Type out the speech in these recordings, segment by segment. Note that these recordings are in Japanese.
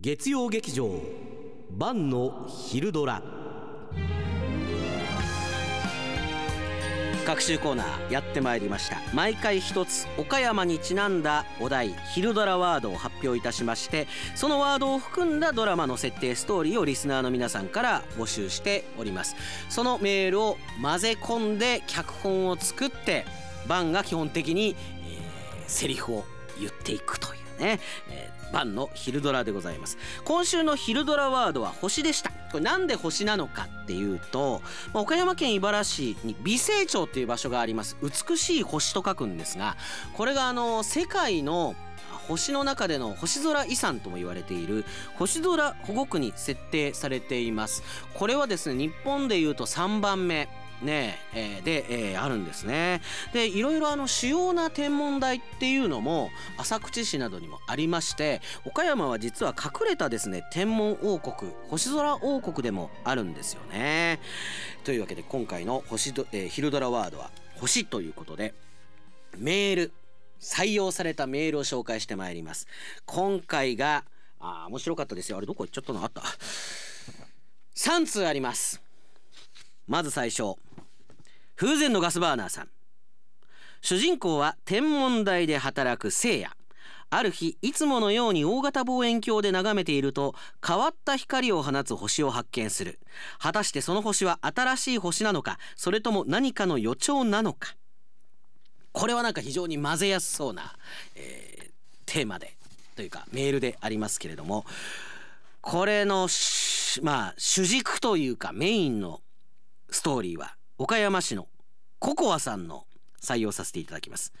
月曜劇場晩の昼ドラ。各週コーナーやってまいりました。毎回一つ岡山にちなんだお題昼ドラワードを発表いたしましてそのワードを含んだドラマの設定ストーリーをリスナーの皆さんから募集しております。そのメールを混ぜ込んで脚本を作って晩が基本的に、えー、セリフを言っていくというね、えー晩の昼ドラでございます。今週の昼ドラワードは星でした。これなんで星なのかっていうと、まあ、岡山県井原市に美星町っていう場所があります。美しい星と書くんですがこれがあの世界の星の中での星空遺産とも言われている星空保護区に設定されています。これはですね日本でいうと3番目。ねえー、で、えー、あるんですね。でいろいろあの主要な天文台っていうのも浅口市などにもありまして岡山は実は隠れたですね天文王国星空王国でもあるんですよね。というわけで今回の星ど、えー、昼ドラワードは星ということでメール採用されたメールを紹介してまいります。今回があ面白かったですよ。あれどこ？行っちゃったのあった。3通あります。まず最初。風前のガスバーナーさん。主人公は天文台で働く聖夜。ある日いつものように大型望遠鏡で眺めていると変わった光を放つ星を発見する。果たしてその星は新しい星なのかそれとも何かの予兆なのか。これはなんか非常に混ぜやすそうな、えー、テーマでというかメールでありますけれどもこれのまあ主軸というかメインのストーリーは岡山市のココアさんの採用させていただきます。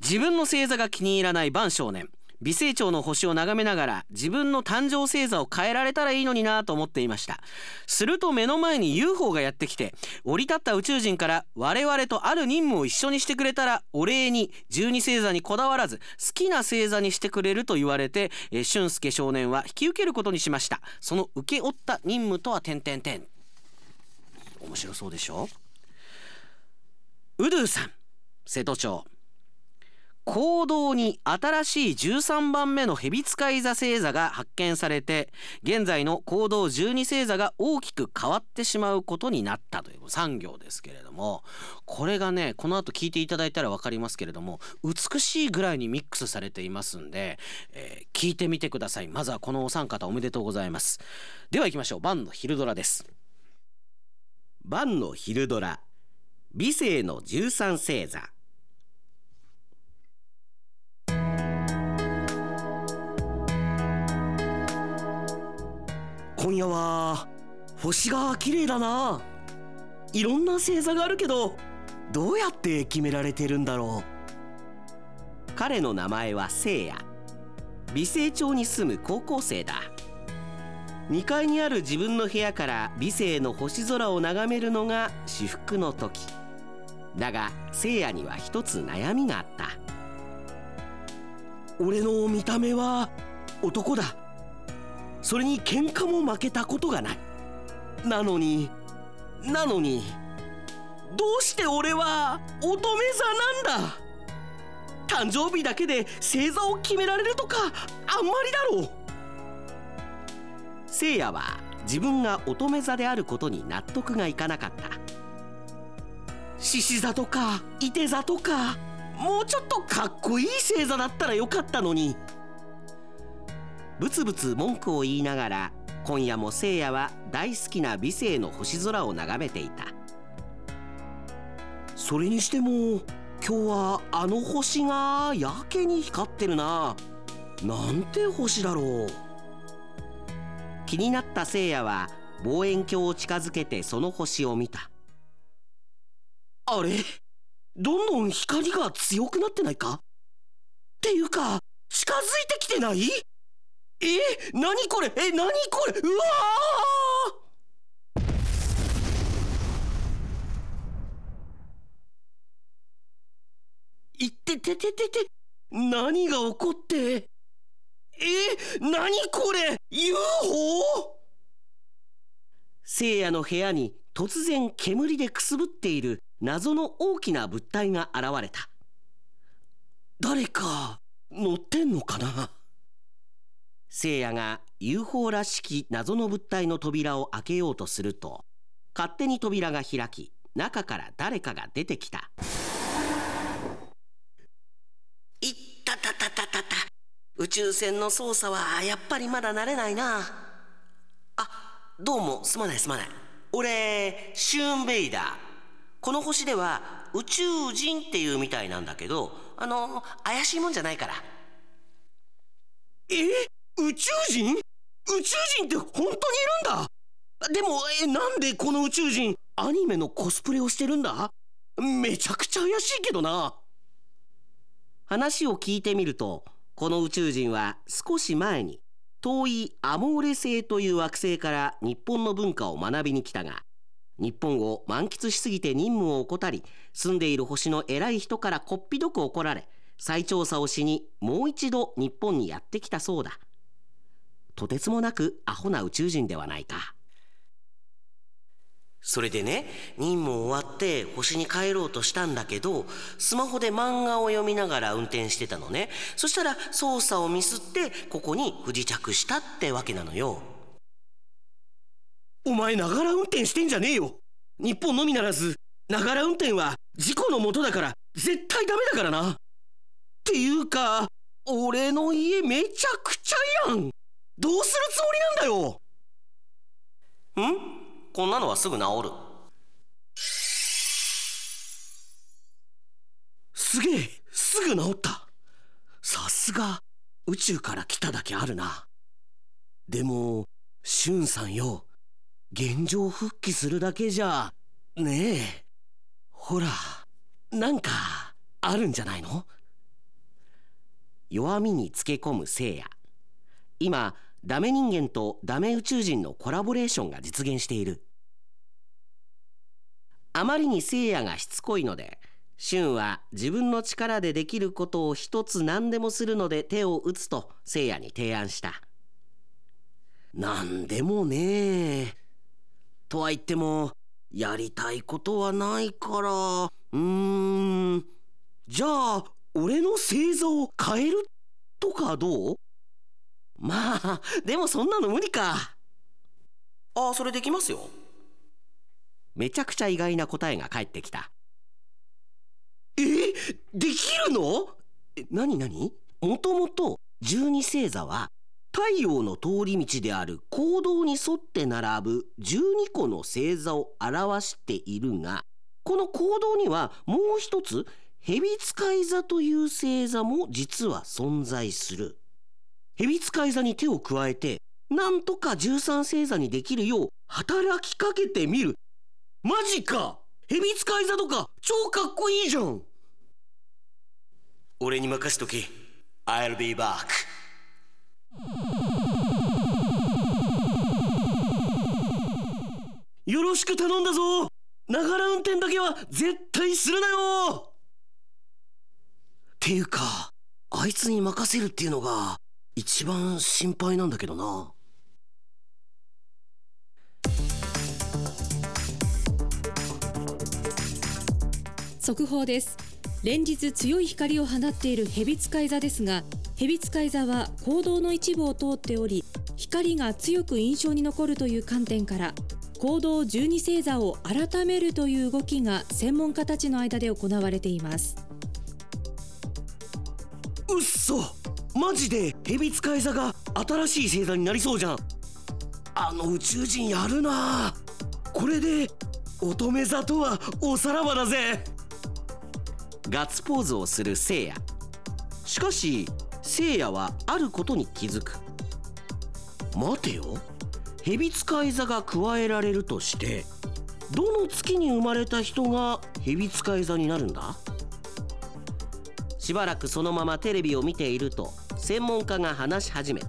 自分の星座が気に入らない晩少年。美星町の星を眺めながら自分の誕生星座を変えられたらいいのになと思っていました。すると目の前に UFO がやってきて降り立った宇宙人から我々とある任務を一緒にしてくれたらお礼に12星座にこだわらず好きな星座にしてくれると言われて俊介少年は引き受けることにしました。その請け負った任務とは点々点面白そうでしょ？ウドゥさん瀬戸町。行動に新しい13番目の蛇使い座星座が発見されて現在の行動12星座が大きく変わってしまうことになったという産業ですけれども。これがねこの後聞いていただいたら分かりますけれども美しいぐらいにミックスされていますんで、えー、聞いてみてください。まずはこのお三方おめでとうございます。では行きましょう。晩の昼ドラです。晩の昼ドラ。美声の十三星座。今夜は星が綺麗だな。いろんな星座があるけどどうやって決められてるんだろう。彼の名前は聖夜。美星町に住む高校生だ。2階にある自分の部屋から美星の星空を眺めるのが至福の時。だが聖夜には一つ悩みがあった。俺の見た目は男だ。それに喧嘩も負けたことがない。なのになのにどうして俺は乙女座なんだ。誕生日だけで星座を決められるとかあんまりだろう。聖夜は自分が乙女座であることに納得がいかなかった。獅子座とか射手座とかもうちょっとかっこいい星座だったらよかったのに。ブツブツ文句を言いながら今夜も聖夜は大好きな美星の星空を眺めていた。それにしても今日はあの星がやけに光ってるな。なんて星だろう。気になった聖夜は望遠鏡を近づけてその星を見た。あれ？どんどん光が強くなってないか？っていうか近づいてきてない？え？何これ？え？何これ？うわいっててててて何が起こって？え？何これ？UFO? 聖夜の部屋に突然煙でくすぶっている謎の大きな物体が現れた。誰か乗ってんのかな？聖夜が UFO らしき謎の物体の扉を開けようとすると勝手に扉が開き中から誰かが出てきたいったたたたたた宇宙船の操作はやっぱりまだ慣れないな。あどうもすまないすまない。俺シューンベイダー。この星では宇宙人っていうみたいなんだけどあの怪しいもんじゃないから。え？宇宙人？宇宙人って本当にいるんだ？でもえなんでこの宇宙人アニメのコスプレをしてるんだ？めちゃくちゃ怪しいけどな。話を聞いてみるとこの宇宙人は少し前に遠いアモーレ星という惑星から日本の文化を学びに来たが日本を満喫しすぎて任務を怠り住んでいる星の偉い人からこっぴどく怒られ再調査をしにもう一度日本にやってきたそうだ。とてつもなくアホな宇宙人ではないか。それでね任務終わって星に帰ろうとしたんだけどスマホで漫画を読みながら運転してたのね。そしたら操作をミスってここに不時着したってわけなのよ。お前ながら運転してんじゃねえよ。日本のみならずながら運転は事故のもとだから絶対ダメだからな。っていうか俺の家めちゃくちゃやん。どうするつもりなんだよ。ん？こんなのはすぐ治る。すげえすぐ治った。さすが宇宙から来ただけあるな。でもしゅんさんよ現状復帰するだけじゃねえ。ほらなんかあるんじゃないの？弱みにつけ込む聖夜。今ダメ人間とダメ宇宙人のコラボレーションが実現している。あまりに聖夜がしつこいので俊は自分の力でできることを一つ何でもするので手を打つと聖夜に提案した。何でもねとは言ってもやりたいことはないから。うーん。じゃあ俺の星座を変えるとかどう？まあでもそんなの無理か。ああそれできますよ。めちゃくちゃ意外な答えが返ってきた。え？できるの？え何何もともと十二星座は太陽の通り道である行動に沿って並ぶ12個の星座を表しているがこの行動にはもう一つ蛇使い座という星座も実は存在する蛇使い座に手を加えてなんとか13星座にできるよう働きかけてみる。マジか！蛇使い座とか超かっこいいじゃん！俺に任しとけ。I'll be back. よろしく頼んだぞ。ながら運転だけは絶対するなよ。っていうかあいつに任せるっていうのが一番心配なんだけどな。速報です。連日強い光を放っている蛇使い座ですが蛇使い座は行動の一部を通っており光が強く印象に残るという観点から行動十二星座を改めるという動きが専門家たちの間で行われています。うっそマジで？蛇使い座が新しい星座になりそうじゃん。あの宇宙人やるな。これで乙女座とはおさらばだぜ。ガッツポーズをする聖夜。しかし聖夜はあることに気づく。待てよ。蛇使い座が加えられるとしてどの月に生まれた人が蛇使い座になるんだ？しばらくそのままテレビを見ていると専門家が話し始めた。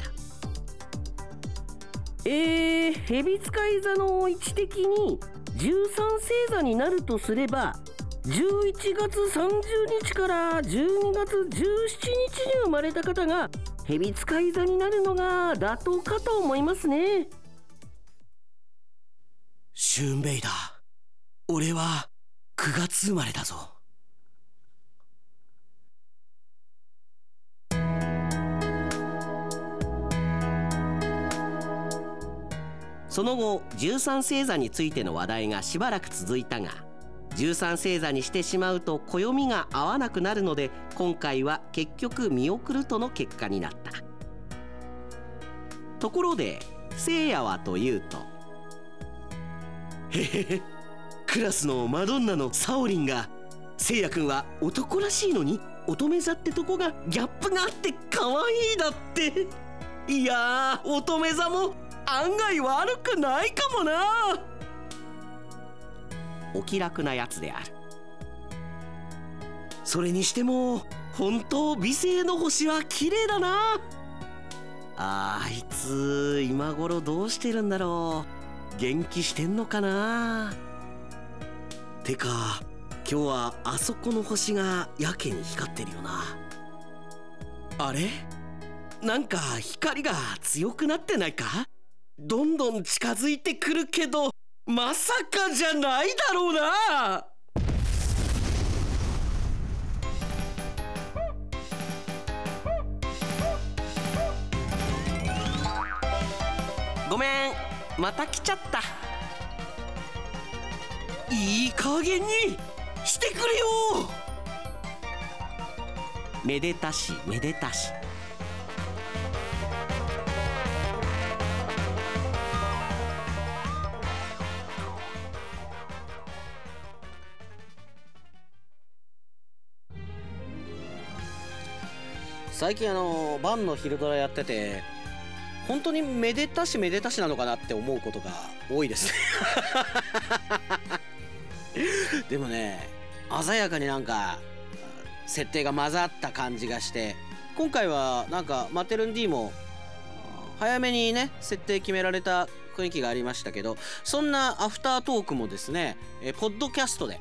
えー、蛇使い座の位置的に13星座になるとすれば11月30日から12月17日に生まれた方が蛇使い座になるのが妥当かと思いますね。シューンベイダー俺は9月生まれだぞその後13星座についての話題がしばらく続いたが13星座にしてしまうと暦が合わなくなるので今回は結局見送るとの結果になった。ところで聖夜はというとへへへクラスのマドンナのサオリンが聖夜くんは男らしいのに乙女座ってとこがギャップがあって可愛いだって。いや乙女座も案外悪くないかもな。お気楽なやつである。それにしても本当美声の星は綺麗だな。あいつ今頃どうしてるんだろう。元気してんのかな。てか今日はあそこの星がやけに光ってるよな。あれ？なんか光が強くなってないか？どんどん近づいてくるけどまさかじゃないだろうな！ごめんまた来ちゃった。いい加減にしてくれよ！めでたしめでたし。最近あの晩の昼ドラやってて本当にめでたしめでたしなのかなって思うことが多いですね。でもね鮮やかになんか設定が混ざった感じがして今回はなんかマテルン D も早めにね設定決められた雰囲気がありましたけどそんなアフタートークもですねえポッドキャストで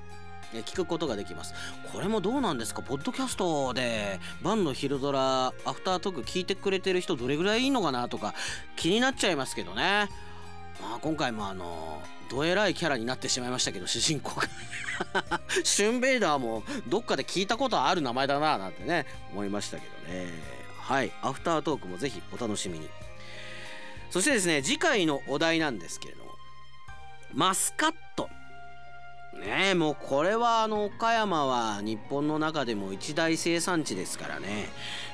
聞くことができます。これもどうなんですか？ポッドキャストで晩の昼ドラアフタートーク聞いてくれてる人どれぐらいいいのかなとか気になっちゃいますけどね。まあ今回もあのどえらいキャラになってしまいましたけど主人公が。シュンベイダーもどっかで聞いたことある名前だななんてね思いましたけどね。はい。アフタートークもぜひお楽しみに。そしてですね次回のお題なんですけれどもマスカット。ねえもうこれはあの岡山は日本の中でも一大生産地ですからね。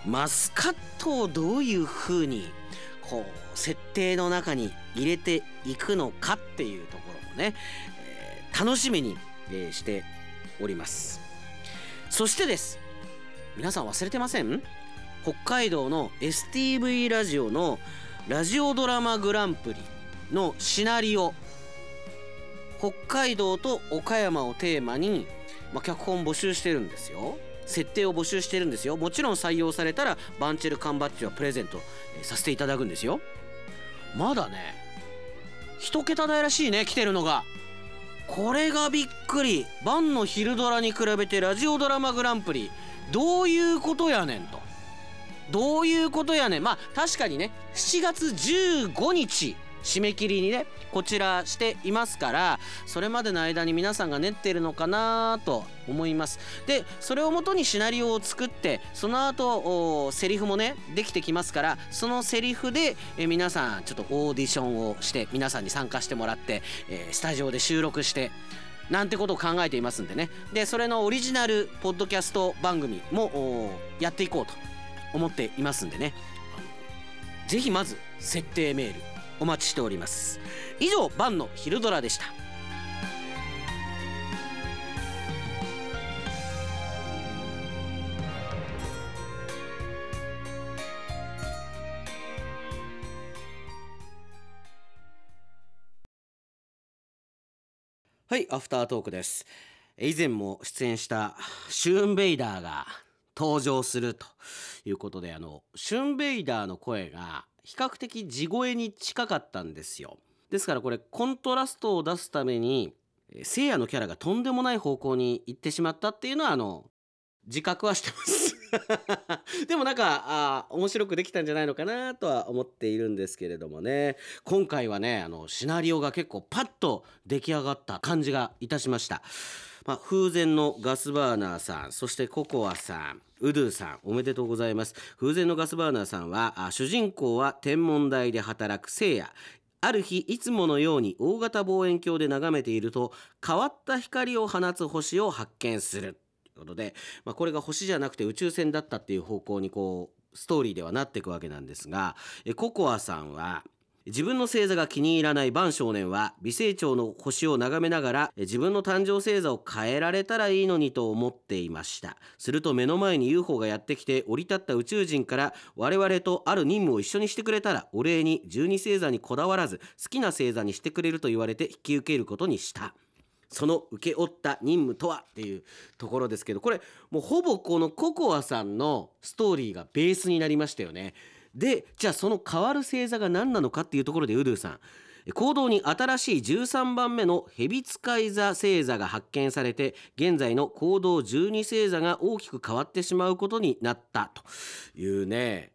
マスカットをどういう風にこう設定の中に入れていくのかっていうところもね、えー楽しみに、えーしております。そしてです。皆さん忘れてません？北海道の STV ラジオのラジオドラマグランプリのシナリオ北海道と岡山をテーマに、まあ、脚本募集してるんですよ。設定を募集してるんですよ。もちろん採用されたらバンチェル缶バッジはプレゼントさせていただくんですよ。まだね一桁台らしいね来てるのが。これがびっくり。晩の昼ドラに比べてラジオドラマグランプリどういうことやねんと。どういうことやねん。まあ確かにね7月15日締め切りにねこちらしていますからそれまでの間に皆さんが練ってるのかなと思います。でそれをもとにシナリオを作ってその後セリフもねできてきますからそのセリフでえ皆さんちょっとオーディションをして皆さんに参加してもらって、えスタジオで収録してなんてことを考えていますんでね。でそれのオリジナルポッドキャスト番組もやっていこうと思っていますんでね。ぜひまず設定メール。お待ちしております。以上晩の昼ドラでした。はいアフタートークです。以前も出演したシューンベイダーが登場するということであのシューンベイダーの声が比較的地声に近かったんですよ。ですからこれコントラストを出すためにえー聖夜のキャラがとんでもない方向に行ってしまったっていうのはあの自覚はしてます。でもなんかあ面白くできたんじゃないのかなとは思っているんですけれどもね。今回はねあのシナリオが結構パッと出来上がった感じがいたしました、まあ、風前のガスバーナーさんそしてココアさんウドゥさんおめでとうございます。風前のガスバーナーさんはあ主人公は天文台で働く聖夜。ある日いつものように大型望遠鏡で眺めていると変わった光を放つ星を発見する。ということで、まあ、これが星じゃなくて宇宙船だったっていう方向にこうストーリーではなっていくわけなんですがえココアさんは自分の星座が気に入らない晩少年は微成長の星を眺めながら自分の誕生星座を変えられたらいいのにと思っていましたすると目の前に UFO がやってきて降り立った宇宙人から我々とある任務を一緒にしてくれたらお礼に12星座にこだわらず好きな星座にしてくれると言われて引き受けることにしたその請け負った任務とはっていうところですけどこれもうほぼこのココアさんのストーリーがベースになりましたよね。でじゃあその変わる星座が何なのかっていうところでウドゥさん。行動に新しい13番目の蛇使い座星座が発見されて現在の行動12星座が大きく変わってしまうことになったというね。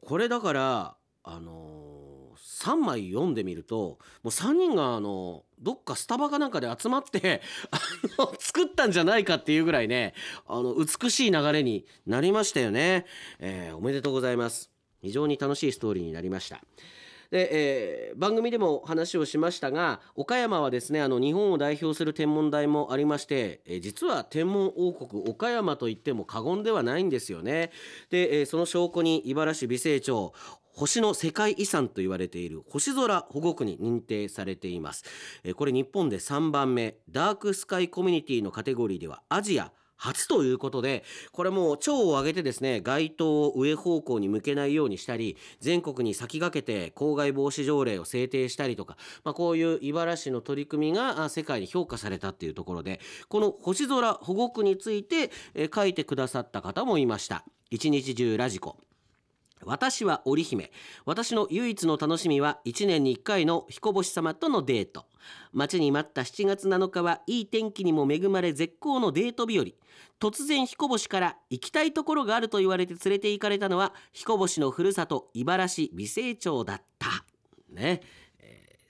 これだからあのー、3枚読んでみるともう3人があのどっかスタバかなんかで集まって あの作ったんじゃないかっていうぐらいねあの美しい流れになりましたよね、えー、おめでとうございます。非常に楽しいストーリーになりました。で、えー、番組でも話をしましたが岡山はですねあの日本を代表する天文台もありまして、えー、実は天文王国岡山といっても過言ではないんですよね。で、えー、その証拠に茨城美星町星の世界遺産と言われている星空保護区に認定されていますこれ日本で3番目ダークスカイコミュニティのカテゴリーではアジア初ということでこれもう蝶を上げてですね街灯を上方向に向けないようにしたり全国に先駆けて公害防止条例を制定したりとか、まあ、こういう茨城市の取り組みが世界に評価されたっていうところでこの星空保護区について書いてくださった方もいました。一日中ラジコ。私は織姫。私の唯一の楽しみは1年に1回の彦星様とのデート。待ちに待った7月7日はいい天気にも恵まれ絶好のデート日和。突然彦星から行きたいところがあると言われて連れて行かれたのは彦星のふるさと茨城美星町だった。ね。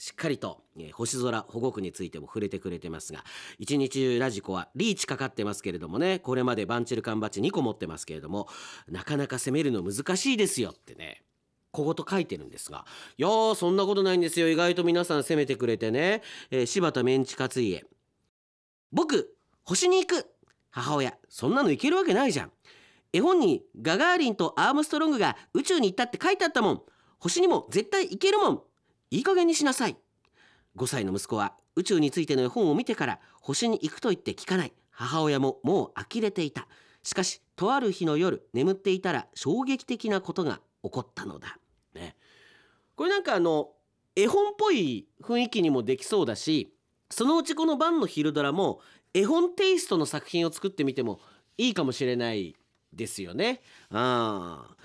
しっかりと、えー、星空保護区についても触れてくれてますが一日中ラジコはリーチかかってますけれどもねこれまでバンチル缶バッジ2個持ってますけれどもなかなか攻めるの難しいですよってね小言書いてるんですがいやーそんなことないんですよ。意外と皆さん攻めてくれてね、えー、柴田メンチカツ家僕星に行く。母親そんなのいけるわけないじゃん。絵本にガガーリンとアームストロングが宇宙に行ったって書いてあったもん。星にも絶対行けるもん。いい加減にしなさい。5歳の息子は宇宙についての絵本を見てから星に行くと言って聞かない。母親ももう呆れていた。しかしとある日の夜眠っていたら衝撃的なことが起こったのだ、ね、これなんかあの絵本っぽい雰囲気にもできそうだしそのうちこの晩の昼ドラも絵本テイストの作品を作ってみてもいいかもしれないですよね。あ。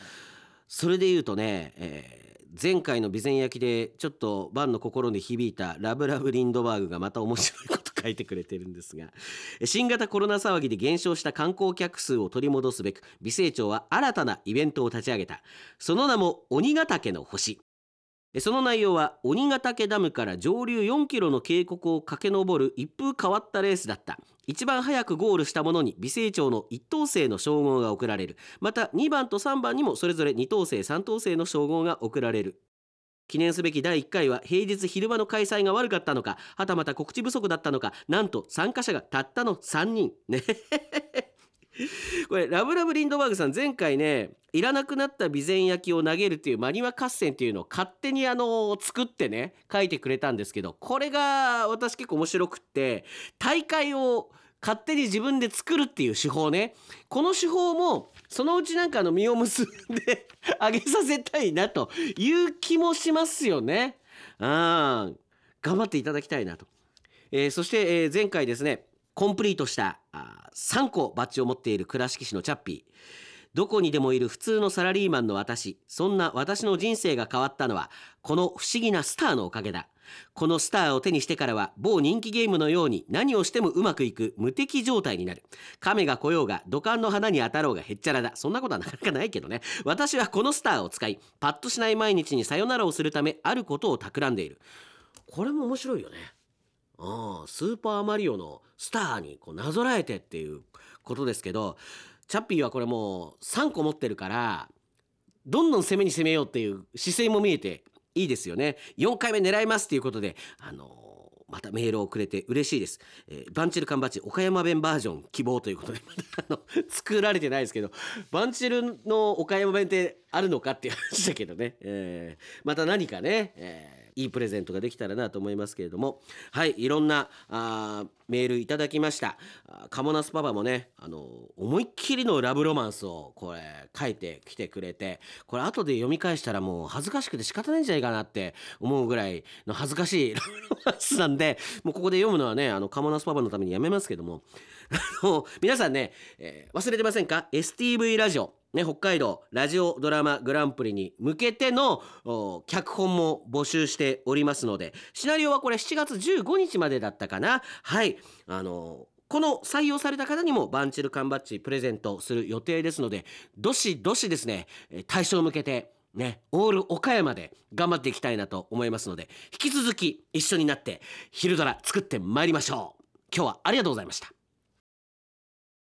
それで言うとね、えー前回の備前焼でちょっとバンの心に響いたラブラブリンドバーグがまた面白いこと書いてくれてるんですが 新型コロナ騒ぎで減少した観光客数を取り戻すべく美成町は新たなイベントを立ち上げた。その名も鬼ヶ岳の星。その内容は鬼ヶ岳ダムから上流4キロの渓谷を駆け上る一風変わったレースだった。一番早くゴールした者に美星町の1等星の称号が贈られる。また2番と3番にもそれぞれ2等星3等星の称号が贈られる。記念すべき第1回は平日昼間の開催が悪かったのかはたまた告知不足だったのかなんと参加者がたったの3人。ね。へへへへ これラブラブリンドバーグさん前回ねいらなくなった備前焼を投げるっていうマニマ合戦っていうのを勝手にあの作ってね書いてくれたんですけどこれが私結構面白くって大会を勝手に自分で作るっていう手法ねこの手法もそのうちなんかの実を結んで あげさせたいなという気もしますよね。あ頑張っていただきたいなと。えー、そして、えー、前回ですねコンプリートした3個バッジを持っている倉敷市のチャッピー。どこにでもいる普通のサラリーマンの私。そんな私の人生が変わったのはこの不思議なスターのおかげだ。このスターを手にしてからは某人気ゲームのように何をしてもうまくいく無敵状態になる。亀が来ようが土管の花に当たろうがへっちゃらだ。そんなことはなかなかないけどね。私はこのスターを使いパッとしない毎日にさよならをするためあることを企んでいる。これも面白いよね。ああスーパーマリオのスターにこうなぞらえてっていうことですけどチャッピーはこれもう3個持ってるからどんどん攻めに攻めようっていう姿勢も見えていいですよね。4回目狙いますということであのーまたメールをくれて嬉しいです、えーバンチル缶バッジ岡山弁バージョン希望ということでまたあの作られてないですけどバンチルの岡山弁ってあるのかっていう話だけどね、えーまた何かね、えーいいプレゼントができたらなと思いますけれども。はいいろんなあーメールいただきました。カモナスパパもねあの思いっきりのラブロマンスをこれ書いてきてくれてこれ後で読み返したらもう恥ずかしくて仕方ないんじゃないかなって思うぐらいの恥ずかしいラブロマンスなんでもうここで読むのはねあのカモナスパパのためにやめますけども。あの皆さんね、えー忘れてませんか？STV ラジオ。ね、北海道ラジオドラマグランプリに向けての脚本も募集しておりますのでシナリオはこれ7月15日までだったかな。はい。あのこの採用された方にもバンチル缶バッジプレゼントする予定ですのでどしどしですね対象向けてね、オール岡山で頑張っていきたいなと思いますので引き続き一緒になって昼ドラ作ってまいりましょう。今日はありがとうございました。